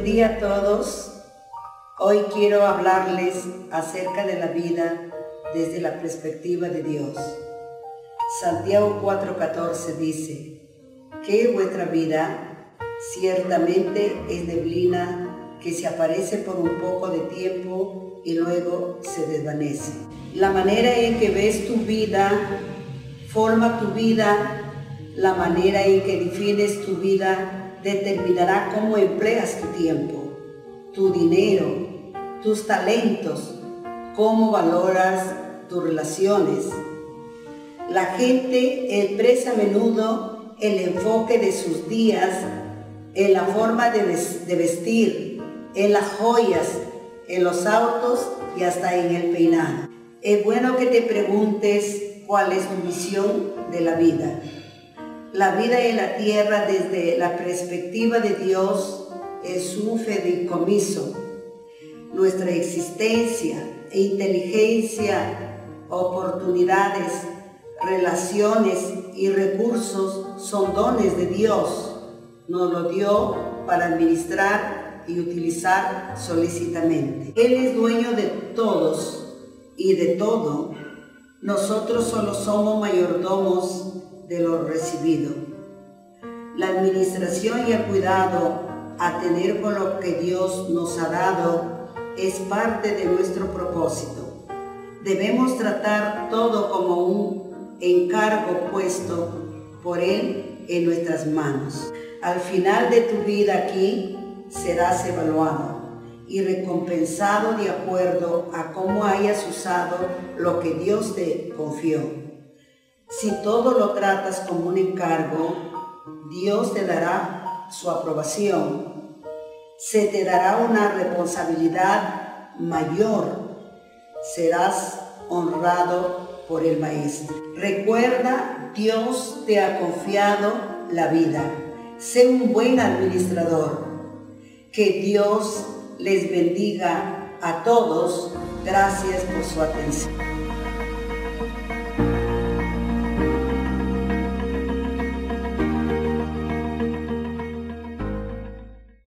día a todos. Hoy quiero hablarles acerca de la vida desde la perspectiva de Dios. Santiago 4:14 dice, que vuestra vida ciertamente es neblina que se aparece por un poco de tiempo y luego se desvanece. La manera en que ves tu vida forma tu vida, la manera en que defines tu vida determinará cómo empleas tu tiempo, tu dinero, tus talentos, cómo valoras tus relaciones. La gente expresa a menudo el enfoque de sus días en la forma de vestir, en las joyas, en los autos y hasta en el peinado. Es bueno que te preguntes cuál es tu misión de la vida la vida en la tierra desde la perspectiva de Dios es un fedicomiso. Nuestra existencia, inteligencia, oportunidades, relaciones y recursos son dones de Dios. Nos lo dio para administrar y utilizar solícitamente. Él es dueño de todos y de todo. Nosotros solo somos mayordomos de lo recibido. La administración y el cuidado a tener con lo que Dios nos ha dado es parte de nuestro propósito. Debemos tratar todo como un encargo puesto por Él en nuestras manos. Al final de tu vida aquí serás evaluado y recompensado de acuerdo a cómo hayas usado lo que Dios te confió. Si todo lo tratas como un encargo, Dios te dará su aprobación. Se te dará una responsabilidad mayor. Serás honrado por el Maestro. Recuerda, Dios te ha confiado la vida. Sé un buen administrador. Que Dios les bendiga a todos. Gracias por su atención.